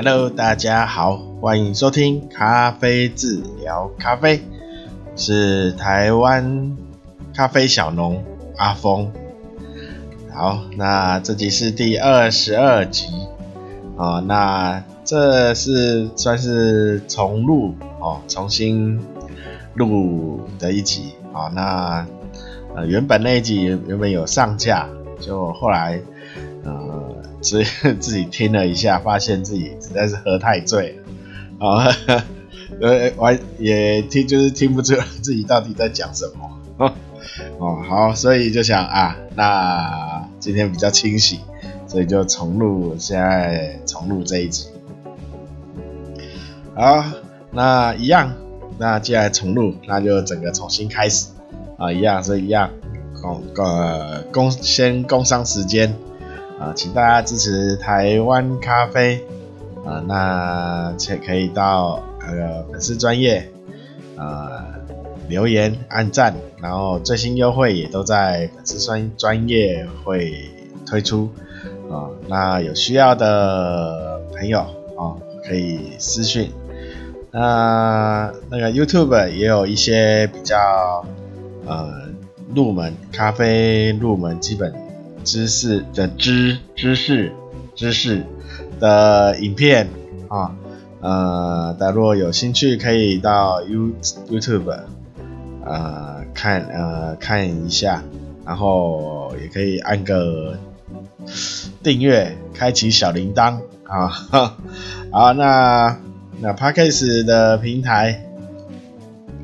Hello，大家好，欢迎收听咖啡治疗咖啡，是台湾咖啡小农阿峰。好，那这集是第二十二集啊，那这是算是重录哦，重新录的一集啊。那呃，原本那一集原本有上架，就后来呃。自 自己听了一下，发现自己实在是喝太醉了啊，呃，我也听就是听不出自己到底在讲什么 哦，好，所以就想啊，那今天比较清醒，所以就重录，现在重录这一集。好，那一样，那既然重录，那就整个重新开始啊，一样是一样，工呃工先工商时间。啊，请大家支持台湾咖啡啊，那且可以到那个粉丝专业啊留言按赞，然后最新优惠也都在粉丝专专业会推出啊，那有需要的朋友啊可以私讯，那那个 YouTube 也有一些比较呃入门咖啡入门基本。知识的知知识知识的影片啊，呃，大家如果有兴趣，可以到 You YouTube 呃看呃看一下，然后也可以按个订阅，开启小铃铛啊。好，那那 Podcast 的平台，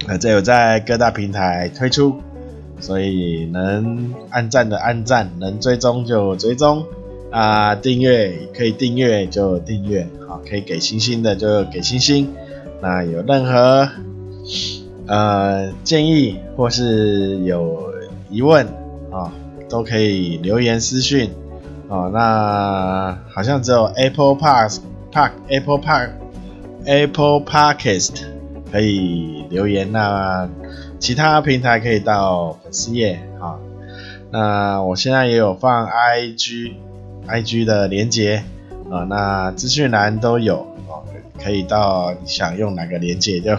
呃，这有在各大平台推出。所以能按赞的按赞，能追踪就追踪啊，订阅可以订阅就订阅，好，可以给星星的就给星星。那有任何呃建议或是有疑问啊，都可以留言私讯啊。那好像只有 Apple Park Park Apple Park Apple Podcast 可以留言那。其他平台可以到粉丝页啊，那我现在也有放 IG，IG 的连接啊，那资讯栏都有哦，可以到你想用哪个连接就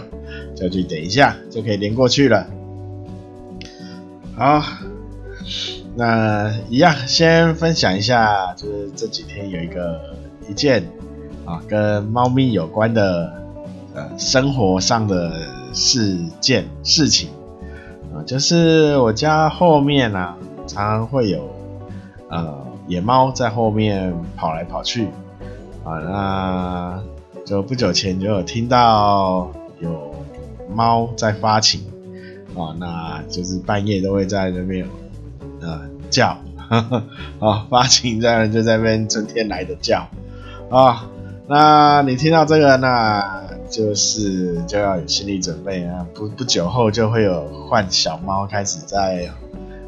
就去点一下就可以连过去了。好，那一样先分享一下，就是这几天有一个一件啊跟猫咪有关的呃生活上的事件事情。就是我家后面啊，常常会有呃野猫在后面跑来跑去啊。那就不久前就有听到有猫在发情啊，那就是半夜都会在那边呃叫呵呵 啊，发情这样就在那边春天来的叫啊。那你听到这个，那就是就要有心理准备啊，不不久后就会有换小猫开始在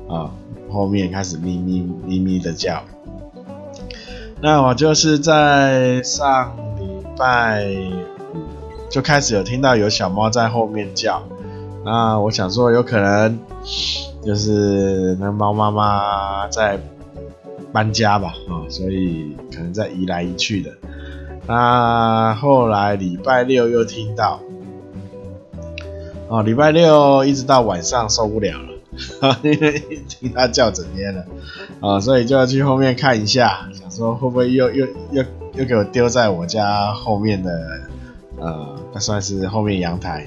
啊后面开始咪咪咪咪的叫。那我就是在上礼拜就开始有听到有小猫在后面叫，那我想说有可能就是那猫妈妈在搬家吧啊，所以可能在移来移去的。那后来礼拜六又听到，哦，礼拜六一直到晚上受不了了，因为听他叫整天了，啊、所以就要去后面看一下，想说会不会又又又又给我丢在我家后面的，呃，算是后面阳台，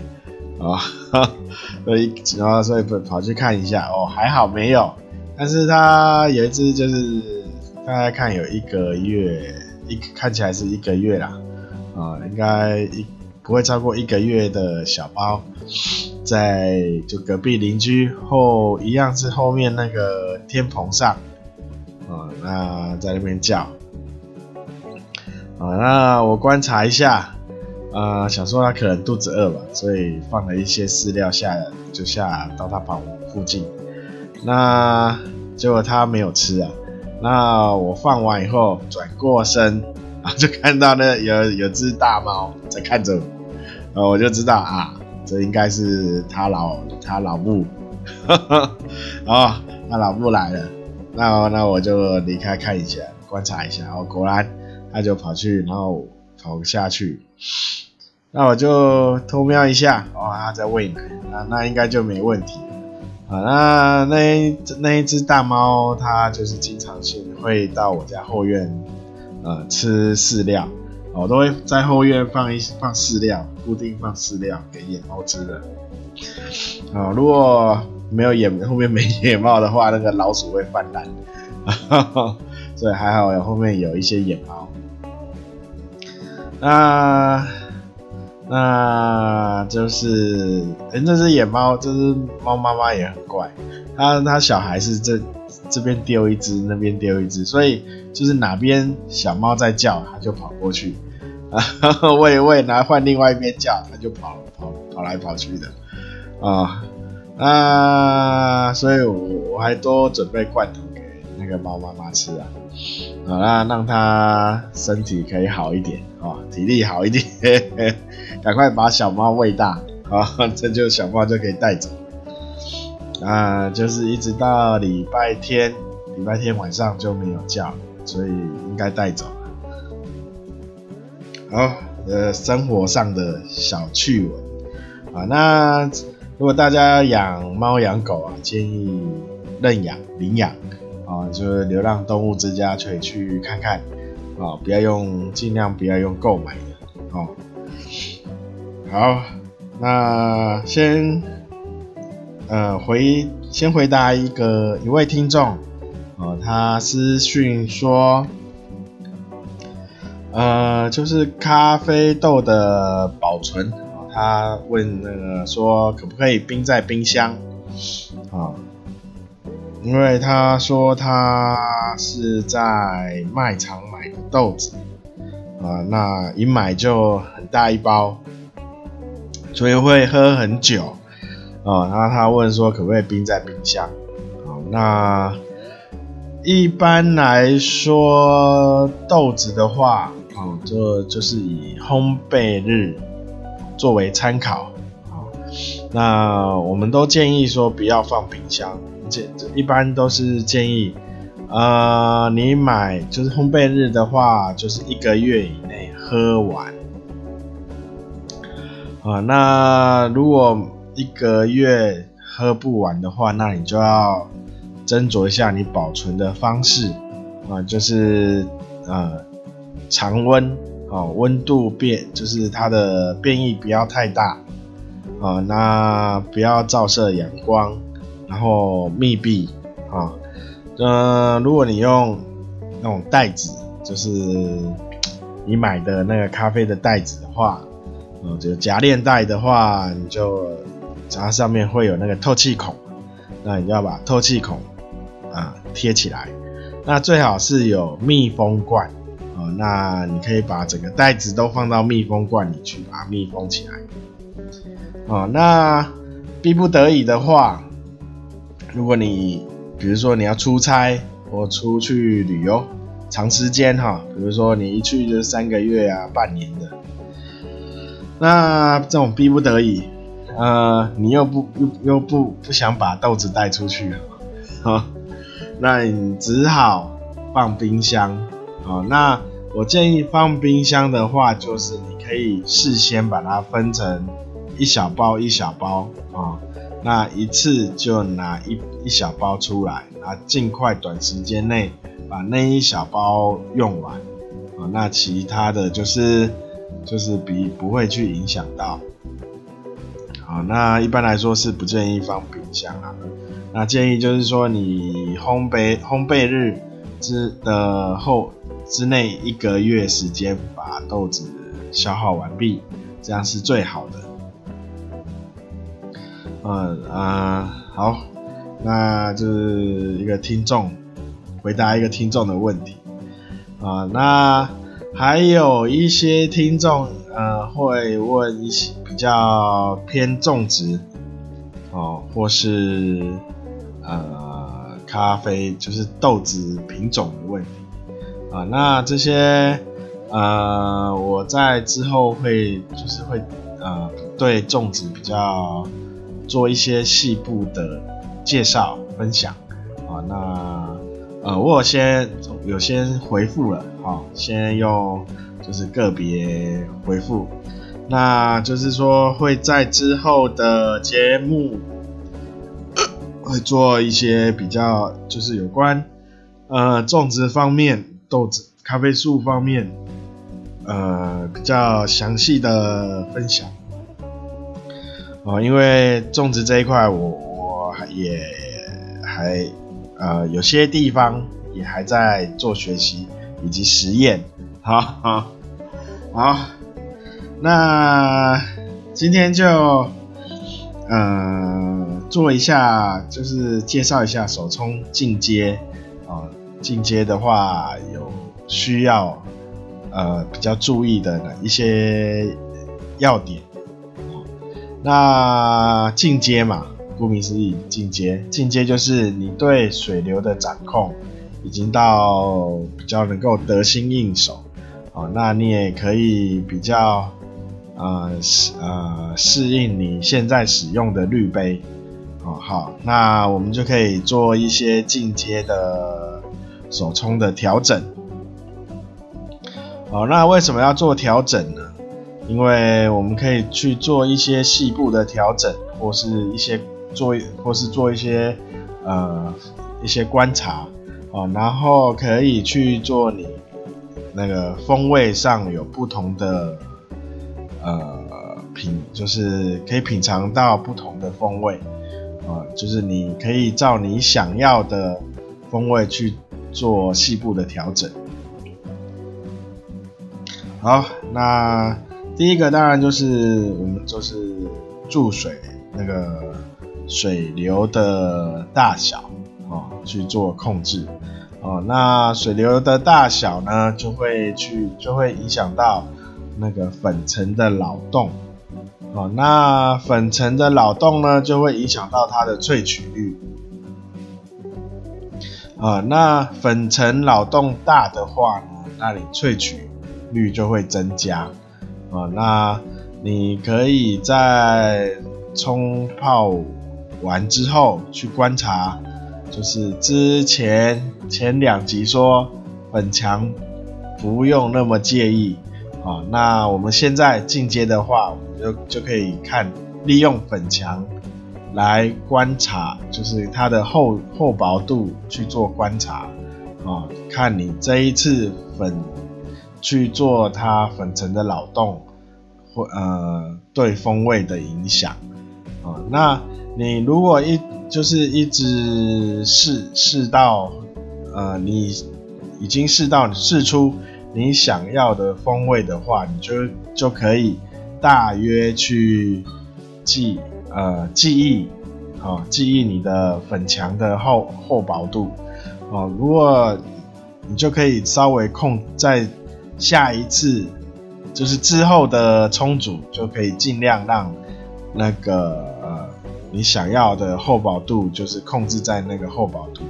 啊、哦，所以然后所以跑去看一下，哦，还好没有，但是他有一只就是大概看有一个月。一看起来是一个月啦，啊、应该一不会超过一个月的小猫，在就隔壁邻居后一样是后面那个天棚上，啊、那在那边叫，啊、那我观察一下，啊、想说它可能肚子饿吧，所以放了一些饲料下，就下到它旁附近，那结果它没有吃啊。那我放完以后转过身，啊，就看到那有有只大猫在看着我，呃，我就知道啊，这应该是他老他老母，哦，他老母来了，那那我就离开看一下，观察一下，哦，果然他就跑去，然后跑下去，那我就偷瞄一下，哦，他在喂奶，那那应该就没问题。啊，那那那一只大猫，它就是经常性会到我家后院，呃，吃饲料，我都会在后院放一放饲料，固定放饲料给野猫吃的。啊，如果没有野后面没野猫的话，那个老鼠会泛滥，所以还好有后面有一些野猫。那。那就是，哎、欸，这只野猫，这只猫妈妈也很怪，它它小孩是这这边丢一只，那边丢一只，所以就是哪边小猫在叫，它就跑过去，啊，喂喂，然后换另外一边叫，它就跑跑跑来跑去的，啊，那所以我我还多准备罐头那个猫妈妈吃啊，好啦，让它身体可以好一点，哦，体力好一点。赶快把小猫喂大，好，这就小猫就可以带走。啊，就是一直到礼拜天，礼拜天晚上就没有叫，所以应该带走了。好，呃，生活上的小趣闻啊，那如果大家养猫养狗啊，建议认养、领养啊，就是流浪动物之家可以去看看啊，不要用，尽量不要用购买的哦。好，那先，呃，回先回答一个一位听众，啊，他私讯说，呃，就是咖啡豆的保存，啊，他问那个说可不可以冰在冰箱，啊，因为他说他是在卖场买的豆子，啊，那一买就很大一包。所以会喝很久，啊，然后他问说可不可以冰在冰箱，啊，那一般来说豆子的话，啊，就就是以烘焙日作为参考，那我们都建议说不要放冰箱，这一般都是建议，呃，你买就是烘焙日的话，就是一个月以内喝完。啊，那如果一个月喝不完的话，那你就要斟酌一下你保存的方式啊，就是呃常温啊，温度变就是它的变异不要太大啊，那不要照射阳光，然后密闭啊，呃，如果你用那种袋子，就是你买的那个咖啡的袋子的话。哦，就夹链袋的话，你就它上面会有那个透气孔，那你就要把透气孔啊贴起来。那最好是有密封罐哦，那你可以把整个袋子都放到密封罐里去，把它密封起来。哦，那逼不得已的话，如果你比如说你要出差或出去旅游长时间哈，比如说你一去就是三个月啊、半年的。那这种逼不得已，呃，你又不又又不不想把豆子带出去，哈，那你只好放冰箱，啊，那我建议放冰箱的话，就是你可以事先把它分成一小包一小包，啊，那一次就拿一一小包出来，啊，尽快短时间内把那一小包用完，啊，那其他的就是。就是比不会去影响到，好，那一般来说是不建议放冰箱啊。那建议就是说，你烘焙烘焙日之的后之内一个月时间把豆子消耗完毕，这样是最好的。嗯啊，好，那就是一个听众回答一个听众的问题啊，那。还有一些听众，呃，会问一些比较偏种植，哦，或是呃咖啡，就是豆子品种的问题，啊、那这些，呃，我在之后会就是会呃对种植比较做一些细部的介绍分享，啊、那。呃，我先有先回复了，啊，先用就是个别回复。那就是说会在之后的节目 会做一些比较，就是有关呃种植方面、豆子、咖啡树方面呃比较详细的分享。哦，因为种植这一块，我我也还呃有些地方也还在做学习以及实验。好好好，那今天就呃做一下，就是介绍一下手冲进阶啊，进阶的话有需要呃比较注意的一些要点。那进阶嘛，顾名思义，进阶，进阶就是你对水流的掌控已经到比较能够得心应手，哦，那你也可以比较呃呃适应你现在使用的滤杯，哦好，那我们就可以做一些进阶的手冲的调整，哦，那为什么要做调整呢？因为我们可以去做一些细部的调整，或是一些做，或是做一些呃一些观察哦，然后可以去做你那个风味上有不同的呃品，就是可以品尝到不同的风味啊，就是你可以照你想要的风味去做细部的调整。好，那。第一个当然就是我们就是注水那个水流的大小哦，去做控制哦。那水流的大小呢，就会去就会影响到那个粉尘的扰动哦。那粉尘的扰动呢，就会影响到它的萃取率啊。那粉尘扰动大的话呢，那你萃取率就会增加。啊，那你可以在冲泡完之后去观察，就是之前前两集说粉墙不用那么介意啊。那我们现在进阶的话，我们就就可以看利用粉墙来观察，就是它的厚厚薄度去做观察啊，看你这一次粉。去做它粉尘的扰动，或呃对风味的影响啊、那你如果一就是一直试试到呃你已经试到试出你想要的风味的话，你就就可以大约去记呃记忆啊、记忆你的粉墙的厚厚薄度啊、如果你就可以稍微控在。下一次就是之后的冲煮，就可以尽量让那个呃你想要的厚薄度，就是控制在那个厚薄度。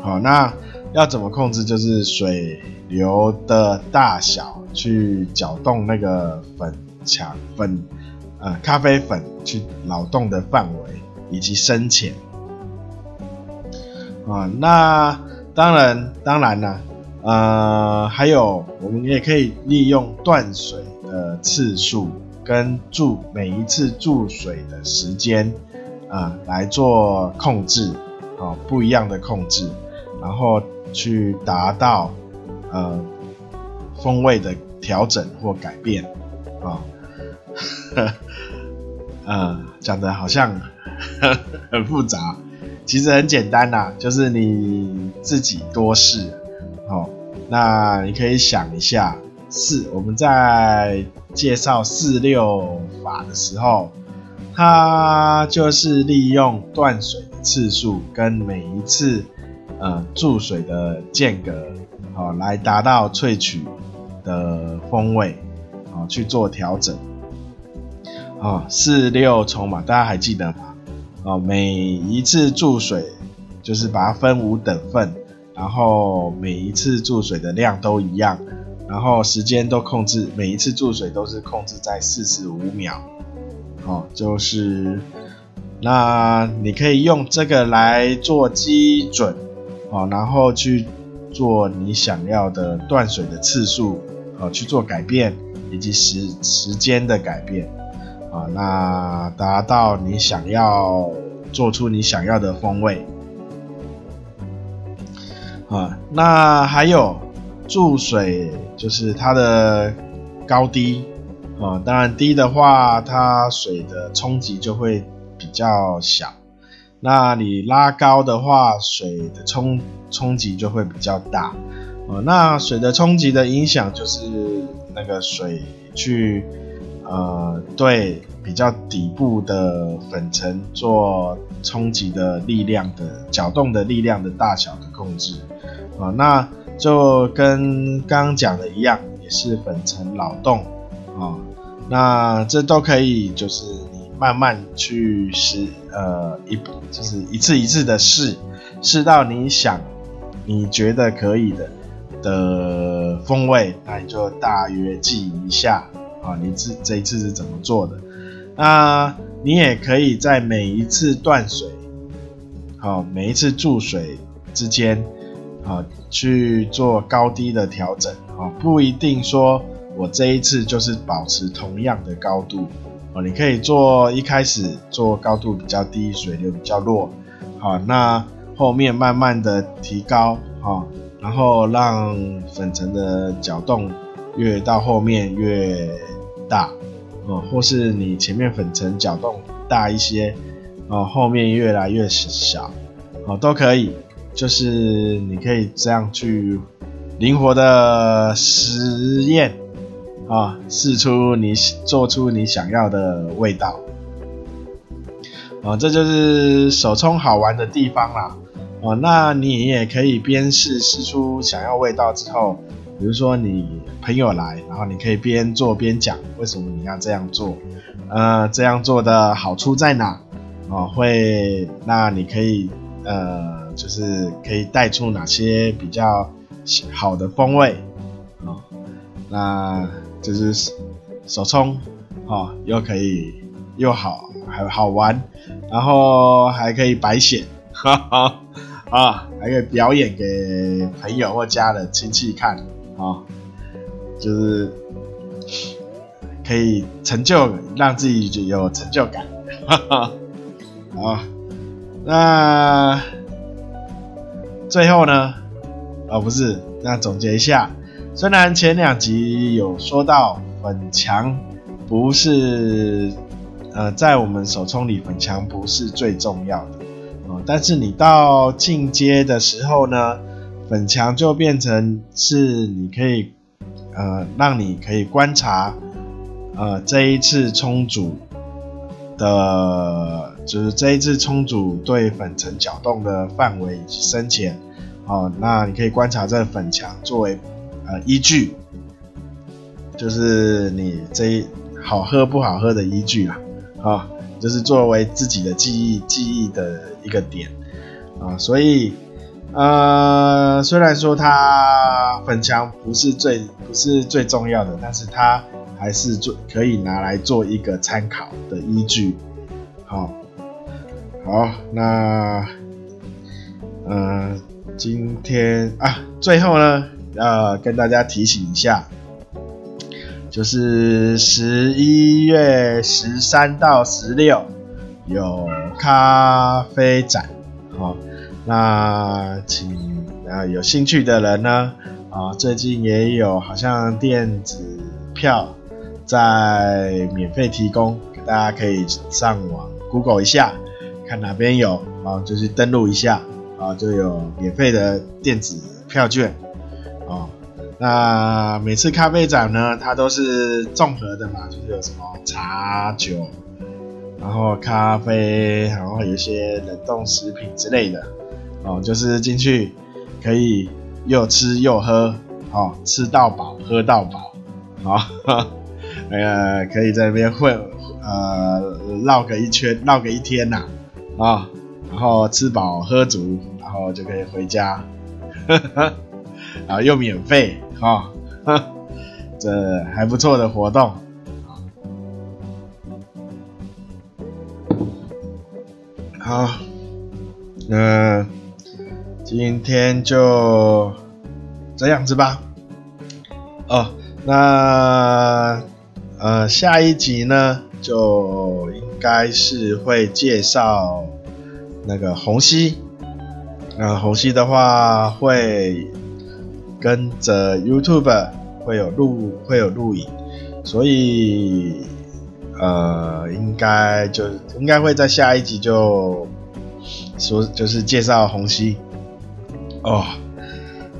好，那要怎么控制？就是水流的大小去搅动那个粉墙粉呃咖啡粉去扰动的范围以及深浅。啊，那当然当然了。呃，还有，我们也可以利用断水的次数跟注每一次注水的时间啊、来做控制，啊、哦，不一样的控制，然后去达到呃风味的调整或改变，啊、呃，讲的好像很复杂，其实很简单呐、就是你自己多试。哦，那你可以想一下，四我们在介绍四六法的时候，它就是利用断水的次数跟每一次呃注水的间隔，好来达到萃取的风味，好去做调整。啊，四六冲嘛，大家还记得吗？哦，每一次注水就是把它分五等份。然后每一次注水的量都一样，然后时间都控制，每一次注水都是控制在四十五秒，哦，就是那你可以用这个来做基准，哦，然后去做你想要的断水的次数，呃去做改变，以及时时间的改变。啊，那达到你想要做出你想要的风味。啊，那还有注水就是它的高低啊，当然低的话，它水的冲击就会比较小。那你拉高的话，水的冲冲击就会比较大，哦，那水的冲击的影响就是那个水去呃对比较底部的粉尘做冲击的力量的搅动的力量的大小的控制，啊，那就跟刚刚讲的一样，也是粉层扰动啊，那这都可以就是你。慢慢去试，呃，一就是一次一次的试，试到你想、你觉得可以的的风味，那你就大约记一下啊，你这这一次是怎么做的？那你也可以在每一次断水，好，每一次注水之间，啊，去做高低的调整啊，不一定说我这一次就是保持同样的高度。哦，你可以做一开始做高度比较低，水流比较弱，好，那后面慢慢的提高，啊，然后让粉尘的搅动越到后面越大，哦，或是你前面粉尘搅动大一些，哦，后面越来越小，哦，都可以，就是你可以这样去灵活的实验。啊，试出你做出你想要的味道，啊，这就是手冲好玩的地方啦。哦，那你也可以边试试出想要味道之后，比如说你朋友来，然后你可以边做边讲为什么你要这样做，呃，这样做的好处在哪？哦，会，那你可以呃，就是可以带出哪些比较好的风味啊？那。就是手冲，哦，又可以又好还好玩，然后还可以白显，哈哈啊，还可以表演给朋友或家人亲戚看，啊、就是可以成就让自己有成就感，哈哈，啊，那最后呢？啊，不是，那总结一下。虽然前两集有说到粉强不是，呃，在我们手冲里粉强不是最重要的，哦，但是你到进阶的时候呢，粉强就变成是你可以，呃，让你可以观察，呃，这一次冲煮的，就是这一次冲煮对粉层搅动的范围以及深浅，哦，那你可以观察这粉墙作为。呃，依据就是你这一好喝不好喝的依据啦，啊，就是作为自己的记忆记忆的一个点啊，所以呃，虽然说它粉墙不是最不是最重要的，但是它还是做可以拿来做一个参考的依据。好，好，那嗯、今天啊，最后呢。要跟大家提醒一下，就是十一月十三到十六有咖啡展，好，那请啊有兴趣的人呢，啊最近也有好像电子票在免费提供，大家可以上网 Google 一下，看哪边有，啊就去登录一下，啊就有免费的电子票券。哦，那每次咖啡展呢，它都是综合的嘛，就是有什么茶酒，然后咖啡，然后有一些冷冻食品之类的，哦，就是进去可以又吃又喝，哦，吃到饱，喝到饱，好、哦，呃，可以在那边混，呃，绕个一圈，绕个一天呐，哦，然后吃饱喝足，然后就可以回家。呵呵啊，又免费哈，这还不错的活动。好，那今天就这样子吧。哦，那呃下一集呢，就该是会介绍那个虹吸。那虹吸的话会跟着 YouTube 会有录会有录影，所以呃应该就应该会在下一集就说就是介绍虹吸哦。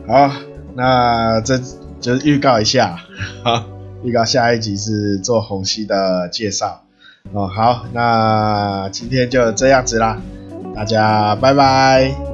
好，那这就预告一下，好，预告下一集是做虹吸的介绍哦。好，那今天就这样子啦，大家拜拜。